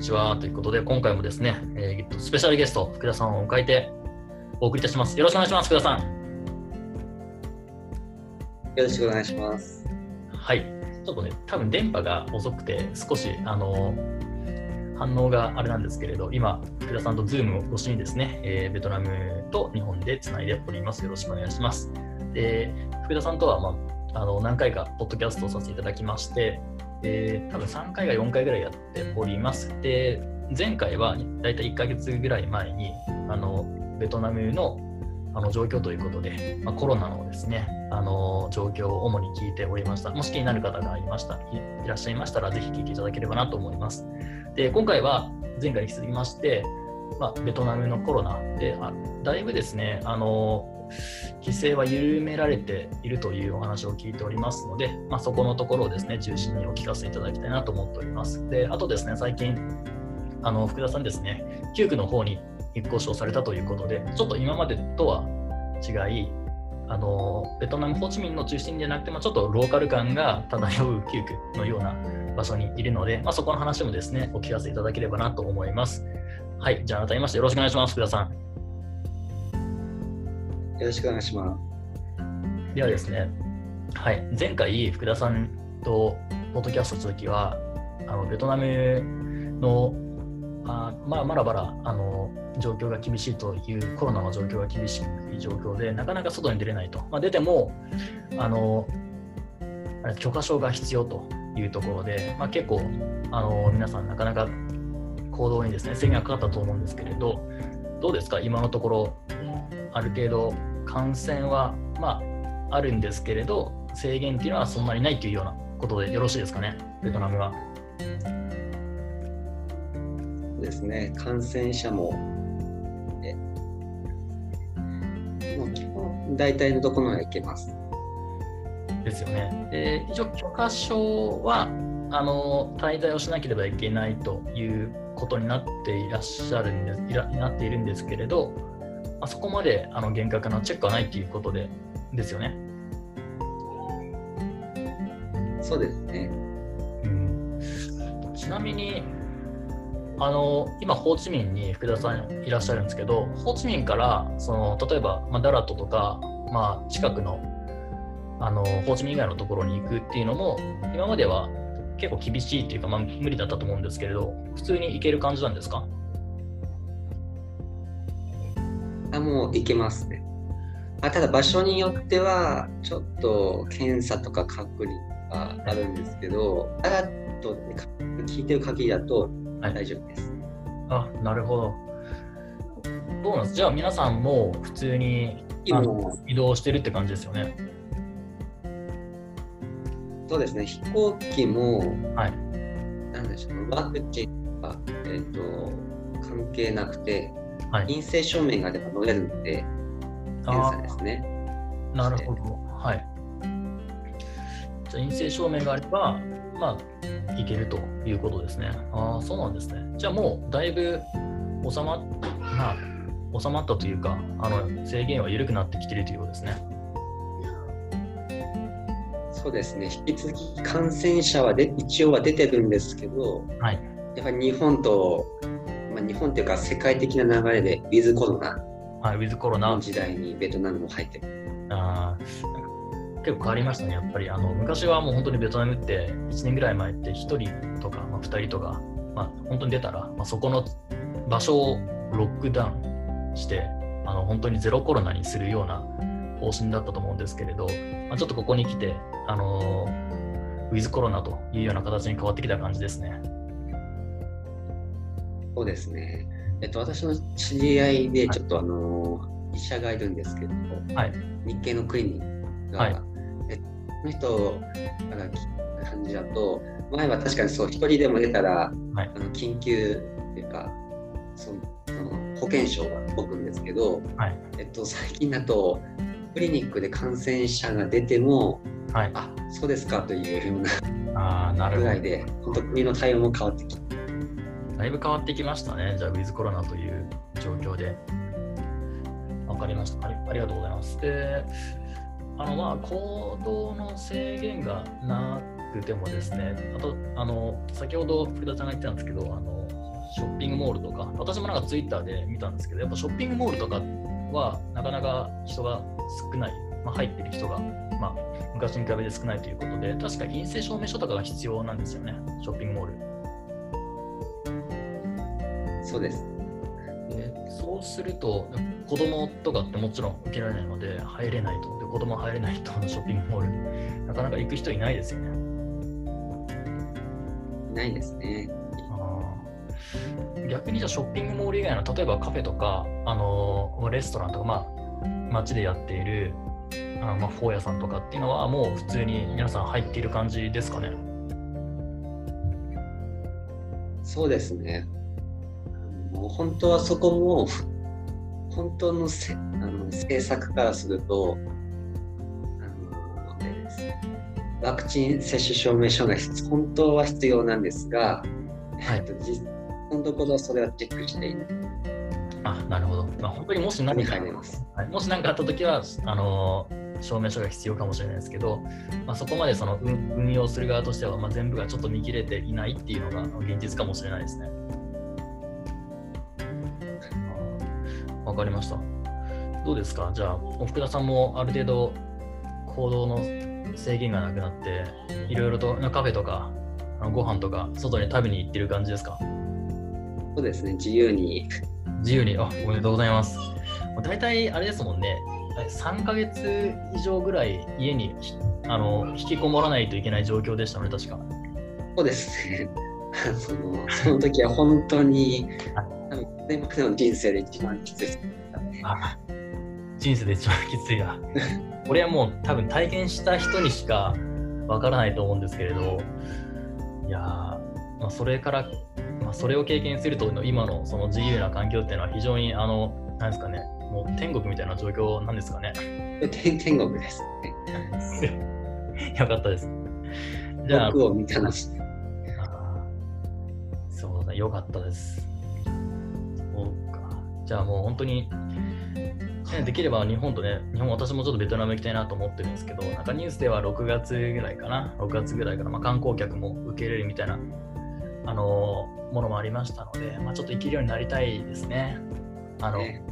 にちは。ということで、今回もですね、えー、スペシャルゲスト、福田さんを迎えてお送りいたします。よろしくお願いします、福田さん。よろしくお願いします。はい。ちょっとね、多分電波が遅くて、少し、あの、反応があれなんですけれど、今、福田さんとズームを越しにですね、えー、ベトナムと日本でつないでおります。よろしくお願いします。で、福田さんとは、まあ、あの何回かポッドキャストをさせていただきまして、えー、多分3回か4回ぐらいやっております。で、前回はだいたい1ヶ月ぐらい前に、あのベトナムのあの状況ということで、まあ、コロナのですね、あの状況を主に聞いておりました。もし気になる方がいましたいらっしゃいましたら、ぜひ聞いていただければなと思います。で、今回は前回に続きまして、まあ、ベトナムのコロナであ、だいぶですね、あの規制は緩められているというお話を聞いておりますので、まあ、そこのところをですね中心にお聞かせいただきたいなと思っております。であとですね最近あの福田さんですね9区の方に引っ越しをされたということでちょっと今までとは違いあのベトナムホーチミンの中心じゃなくて、まあ、ちょっとローカル感が漂う9区のような場所にいるので、まあ、そこの話もですねお聞かせいただければなと思います。はい、じゃあ改めましてよろしくお願いします、福田さん。よろしくお願いします。ではですね、はい、前回、福田さんとポッドキャストしたときは、あのベトナムのあ、まあ、まだまだあの状況が厳しいというコロナの状況が厳しい状況で、なかなか外に出れないと。まあ、出てもあの許可証が必要というところで、まあ、結構あの皆さんなかなか行動にですね制限がかかったと思うんですけれど、どうですか、今のところ、ある程度感染は、まあ、あるんですけれど、制限っていうのはそんなにないというようなことでよろしいですかね、ベトナムは。そうですね、感染者も、えもう基本、大体のところは行けます。ですよね。で一応、許可証はあの滞在をしなければいけないということになっていらっしゃるんですいらなっているんですけれど、あそこまであの厳格なチェックはないということでですよね。そうですね。うん、ちなみにあの今、ホーチミンに福田さんいらっしゃるんですけど、ホーチミンからその例えば、まあ、ダラットとか、まあ、近くのあのホーチミン以外のところに行くっていうのも、今までは結構厳しいっていうか、まあ、無理だったと思うんですけれど、普通に行ける感じなんですか？あもう行けますね。あただ場所によってはちょっと検査とか隔離があるんですけど、あらと聞いてる限りだと大丈夫です。はい、あなるほど。どうなんですじゃあ皆さんも普通に移動してるって感じですよね？そうですね、飛行機も、はい、なんでしょう、ワクチンが、えーと関係なくて、はい、陰性証明があれば乗れるので、検査ですね。なるほど。はい。じゃあ陰性証明があれば、まあ、いけるということですね。ああ、そうなんですね。じゃあもうだいぶ収ま,、まあ、収まったというか、あの制限は緩くなってきているということですね。そうですね、引き続き感染者はで一応は出てるんですけど、はい、やっぱり日本とまあ、日本というか世界的な流れでウィズコロナ、はい、ウィズコロナの時代にベトナムも入ってる。あ結構変わりましたね、やっぱりあの昔はもう本当にベトナムって1年ぐらい前って1人とか、まあ、2人とか、まあ、本当に出たら、まあ、そこの場所をロックダウンしてあの本当にゼロコロナにするような方針だったと思うんですけれど、まあ、ちょっとここに来て、あのウィズコロナというような形に変わってきた感じですね。そうですね。えっと、私の知り合いで、ちょっと、あの、医者がいるんですけど、はい、日系のクリニックが、はい、えこの人から聞いた感じだと、前は確かにそう、一人でも出たら、はい、あの緊急っていうか、その保険証が動くんですけど、はい、えっと、最近だと、クリニックで感染者が出ても、はい、あそうですかというようなぐらいで、本当国の対応も変わってきて。だいぶ変わってきましたね、じゃあ、ウィズコロナという状況で。わかりましたあり。ありがとうございます。で、あのまあ行動の制限がなくてもですね、あと、あの先ほど福田さんが言ってたんですけど、あのショッピングモールとか、私もなんかツイッターで見たんですけど、やっぱショッピングモールとかはなかなか人が少ない、まあ、入ってる人が、まあ、昔に比べて少ないということで、確か陰性証明書とかが必要なんですよね、ショッピングモール。そうです。でそうすると、子供とかってもちろん受けられないので、入れないと。で子供入れないと、ショッピングモール、なかなか行く人いないですよね。いないですね。逆にじゃあショッピングモール以外の例えばカフェとか、あのレストランとか、まあ、街でやっているあの、まあ、フォー屋さんとかっていうのはもう普通に皆さん入っている感じですかねそうですね。もう本当はそこも本当のせあの政策からするとあのワクチン接種証明書が本当は必要なんですが、はい、実のところそれはチェックしていない。あなるほど。まあ、本当にもし何か、はい、もし何かあったときはあの、証明書が必要かもしれないですけど、まあ、そこまでその運用する側としては、まあ、全部がちょっと見切れていないっていうのが現実かもしれないですね。わかりました。どうですか？じゃあ、福田さんもある程度行動の制限がなくなって、いろいろとカフェとかご飯とか外に食べに行ってる感じですか？そうですね、自由に。自由に、あおめでとうございます。大体あれですもんね、3ヶ月以上ぐらい家にあの引きこもらないといけない状況でしたね、確か。そうですね。そのその時は本当に、での人生で一番きつい人生で一番きついや。これはもう多分体験した人にしかわからないと思うんですけれど、いやまあ、それからまあ、それを経験すると今のその自由な環境っていうのは非常にあのなんですかね。もう天国みたいな状況なんですかね。天天国です。ね よかったです。じゃあ僕を見たなし。そうだよかったですじゃあもう本当にできれば日本とね、日本、私もちょっとベトナム行きたいなと思ってるんですけど、なんかニュースでは6月ぐらいかな、6月ぐらいから、まあ、観光客も受け入れるみたいなあのものもありましたので、まあ、ちょっと生きるようになりたいですね。あの、ね、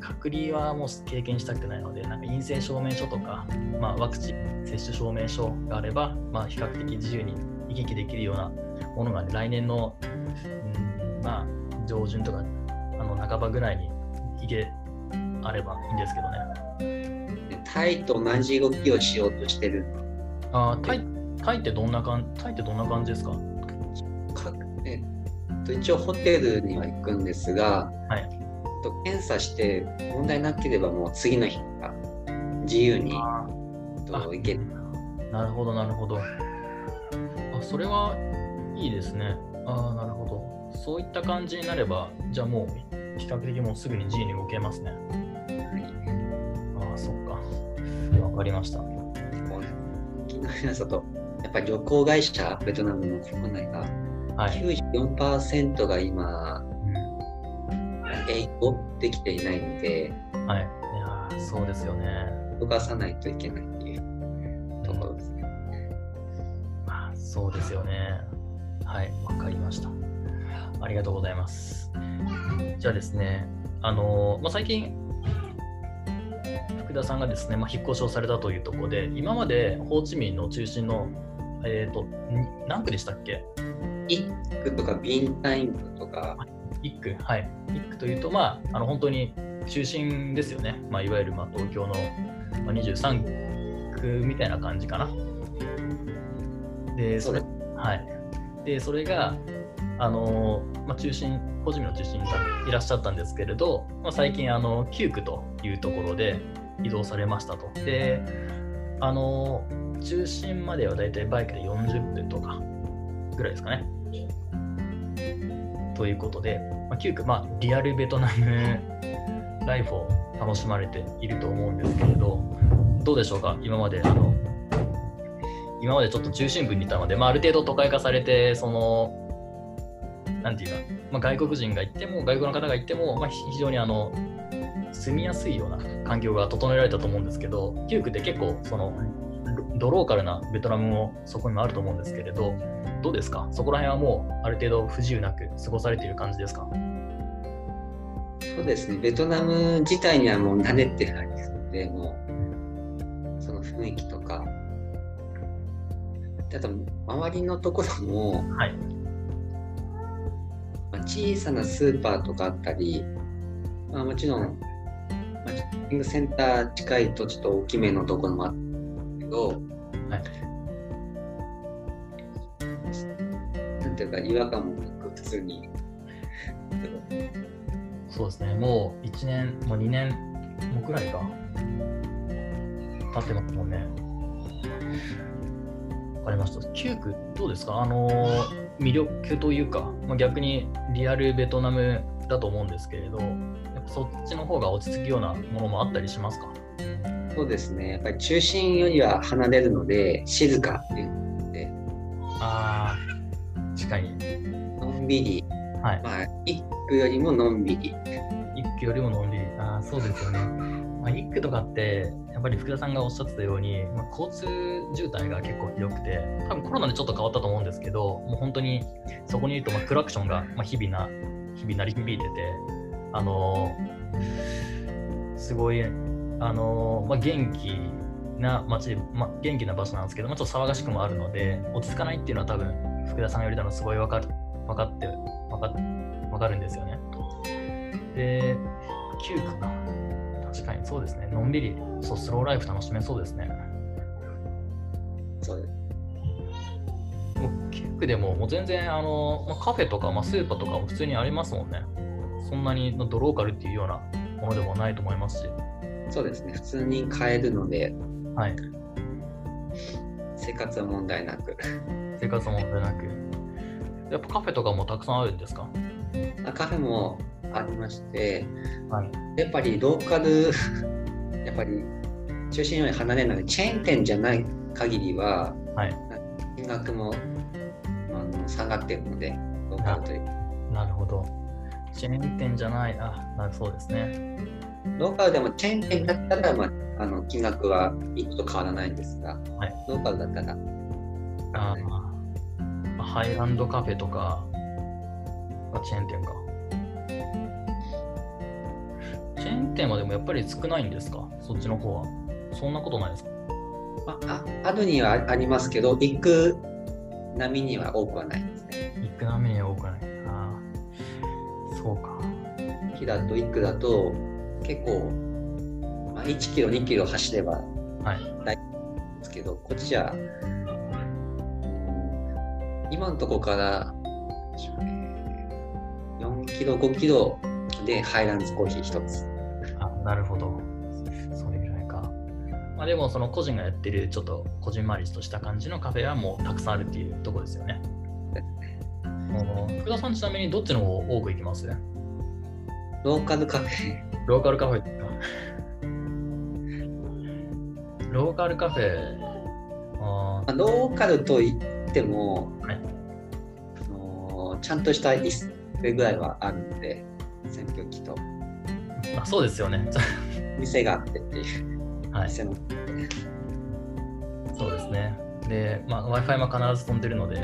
隔離はもう経験したくないので、なんか陰性証明書とか、まあ、ワクチン接種証明書があれば、まあ、比較的自由に行き来できるようなものが、ね、来年の、うんまあ、上旬とかあの半ばぐらいに行けあればいいんですけどね。タイと同じ動きをしようとしてる。あタイタイってどんな感タイってどんな感じですか？か、えっと、一応ホテルには行くんですが、はい、と検査して問題なければもう次の日か自由にと行ける。なるほどなるほど。あそれはいいですね。ああなるほど。そういった感じになればじゃあもう比較的もうすぐに自由に動けますね。はい、ああそっか。わかりました。昨日皆さんとやっぱり旅行会社、ベトナムの国内が、はい、94%が今、営業できていないので、はい、いやそうですよね。動かさないといけないっていうところですね。まあ、そうですよね。はい、わかりました。ありがとうございます。じゃあですね、あのまあ、最近、福田さんがですね、まあ、引っ越しをされたというところで、今までホーチミンの中心のえっ、ー、と、何区でしたっけ？一区とかビンタイン区とか。一区、はい。一区というと、まあ、あの本当に中心ですよね。まあ、いわゆるまあ東京の、まあ、23区みたいな感じかな。で、それ、はい。で、それが、あのまあ、中心、個人の中心にいらっしゃったんですけれど、まあ、最近、あの9区というところで移動されましたと。で、あの中心まではだいたいバイクで40分とかぐらいですかね。ということで、まあ、9区、まあ、リアルベトナム ライフを楽しまれていると思うんですけれど、どうでしょうか、今まであの今までちょっと中心部にいたので、まあ、ある程度都会化されて、その、なんていうか、まあ、外国人が行っても、外国の方が行っても、まあ、非常にあの住みやすいような環境が整えられたと思うんですけど、9区って結構そのドローカルなベトナムもそこにもあると思うんですけれど、どうですか？そこら辺はもうある程度不自由なく過ごされている感じですか？そうですね、ベトナム自体にはもう慣れてないので、もうその雰囲気とか、あと周りのところも、はいまあ、小さなスーパーとかあったり、まあ、もちろん、まあ、ショッピングセンター近いとちょっと大きめのところもあったけど、はい、なんていうか違和感もなく普通に。そうですね、もう1年、もう2年もくらいか、経ってますもんね。わかりました。9区、どうですか？あの魅力というか、まあ、逆にリアルベトナムだと思うんですけれど、やっぱそっちの方が落ち着くようなものもあったりしますか？そうですね、やっぱり中心よりは離れるので、静かっていうので、ああ、確かに。のんびり、はい、まあ、一区よりものんびり。一区よりものんびり。ああ、そうですよね。まあ、一区とかって、やっぱり福田さんがおっしゃってたように、まあ、交通渋滞が結構ひどくて、多分コロナでちょっと変わったと思うんですけど、もう本当にそこにいると、まあ、クラクションが、まあ、日々な、日々鳴り響いてて、あのー、すごい、あのー、まあ、元気な街、まあ、元気な場所なんですけど、まあ、ちょっと騒がしくもあるので、落ち着かないっていうのは多分、福田さんが言われたのすごい分かる分かって、分か分かるんですよね。で、9か。確かにそうですね。のんびり、そう、スローライフ楽しめそうですね。そうです。もう9区でも、もう全然、あの、まあ、カフェとか、まあ、スーパーとかも普通にありますもんね。そんなにドローカルっていうようなものでもないと思いますし。そうですね。普通に買えるので、はい。生活は問題なく。生活は問題なく。やっぱカフェとかもたくさんあるんですか？あカフェもありまして、はい、やっぱりローカル やっぱり中心より離れないチェーン店じゃない限りは、はい、金額もあの下がってるのでローカルというなるほど。チェーン店じゃないあなるそうですね。ローカルでもチェーン店だったら、まあ、あの金額は1個と変わらないんですが、はい、ローカルだったら。あハイランドカフェとかチェーン店かチェーン店はでもやっぱり少ないんですか？そっちの方は。そんなことないですか？ああるにはありますけど、行く波には多くはないですね。行く波には多くはない。ああ、そうか。木だと、1区だと、結構、まあ、1キロ、2キロ走れば大丈夫ですけど、はい、こっちは、今のところから、4キロ、5キロでハイランズコーヒー1つ。あ、なるほど。それぐらいか。まあ、でも、その個人がやってる、ちょっとこじんまりとした感じのカフェはもうたくさんあるっていうところですよね。福田さん、ちなみにどっちの方多く行きます？ローカルカフェ。ローカルカフェか？ローカルカフェ。あローカルといっても、はい、あのちゃんとした椅子ぐらいはあるので、扇風機と。あそうですよね。店があってっていう。はい。店のそうですね。で、まあ、Wi-Fi も必ず飛んでるので、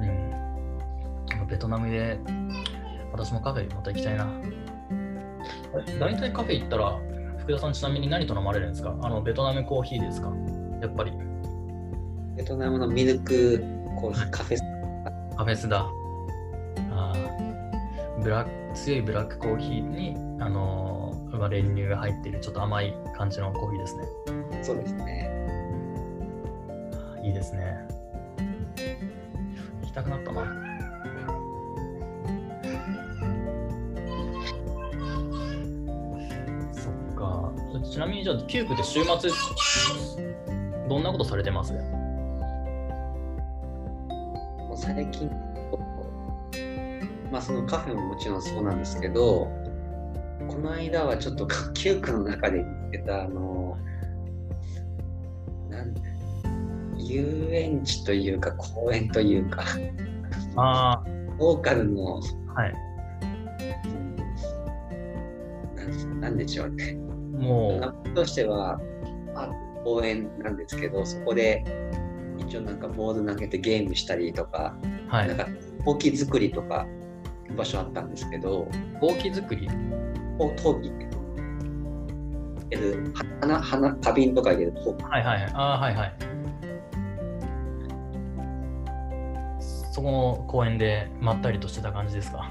うん。ベトナムで、私もカフェまた行きたいな。大体カフェ行ったら、福田さんちなみに何と飲まれるんですか？あのベトナムコーヒーですか？やっぱり。ベトナムのミルクコーヒー、カフェスカフェスだ。あブラ強いブラックコーヒーに、あのー、まあ、練乳が入っているちょっと甘い感じのコーヒーですね。そうですね。いいですね。行きたくなったな。そっか。ちなみにじゃあ、キューブで週末、どんなことされてます？最近まあ、そのカフェももちろんそうなんですけどこの間はちょっと 9区の中で見つけたあのなん遊園地というか公園というかあローカルの、はい。うん、なんでしょうね。もう。としてはあ公園なんですけどそこで1一応なんかボード投げてゲームしたりとか、はい、なんか陶器作りとか場所あったんですけど陶器作り陶器って花花花瓶とか入れる陶器はいはいあはいはい。そこの公園でまったりとしてた感じですか？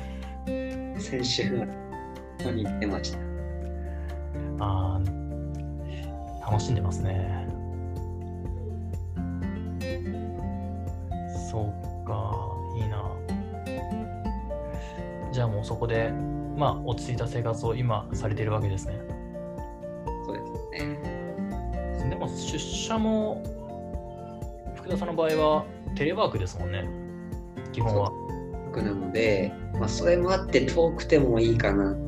先週に行ってました。あ楽しんでますね。そうじゃあもうそこでまあ落ち着いた生活を今されているわけですね。そうですね。でも出社も福田さんの場合はテレワークですもんね。基本は。なので、まあ、それもあって遠くてもいいかなと。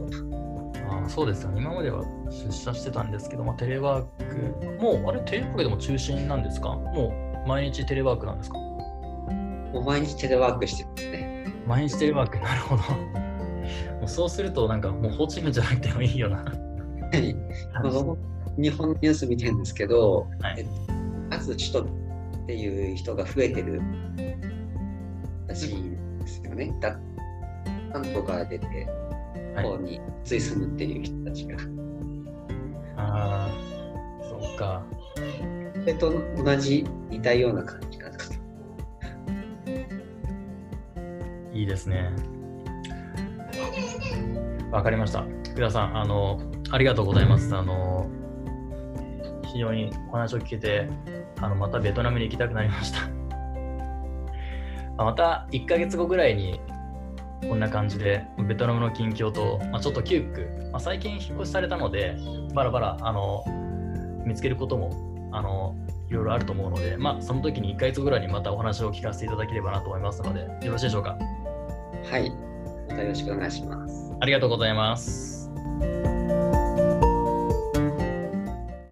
あそうですよね。今までは出社してたんですけど、まあ、テレワークもうあれテレワークでも中心なんですか？もう毎日テレワークなんですか？もう毎日テレワークしてますね。毎日テレワーク、なるほど。もうそうすると、なんかもうホーチミンじゃなくてもいいよな。はい。まあ、日本のニュース見てるんですけど、はい、まず首都っていう人が増えてるらしいんですよね。だ関東から出て、こうに移り住むっていう人たちが。ああ、そうか。それと同じ、似たような感じいいですね。わかりました。福田さん、あの、ありがとうございます。あの、非常にお話を聞けて、あのまたベトナムに行きたくなりました。また1ヶ月後ぐらいにこんな感じでベトナムの近況と、まあ、ちょっと窮屈、まあ、最近引っ越しされたのでバラバラあの見つけることもあのいろいろあると思うので、まあ、その時に1ヶ月ぐらいにまたお話を聞かせていただければなと思いますのでよろしいでしょうか？はい。またよろしくお願いします。ありがとうございます。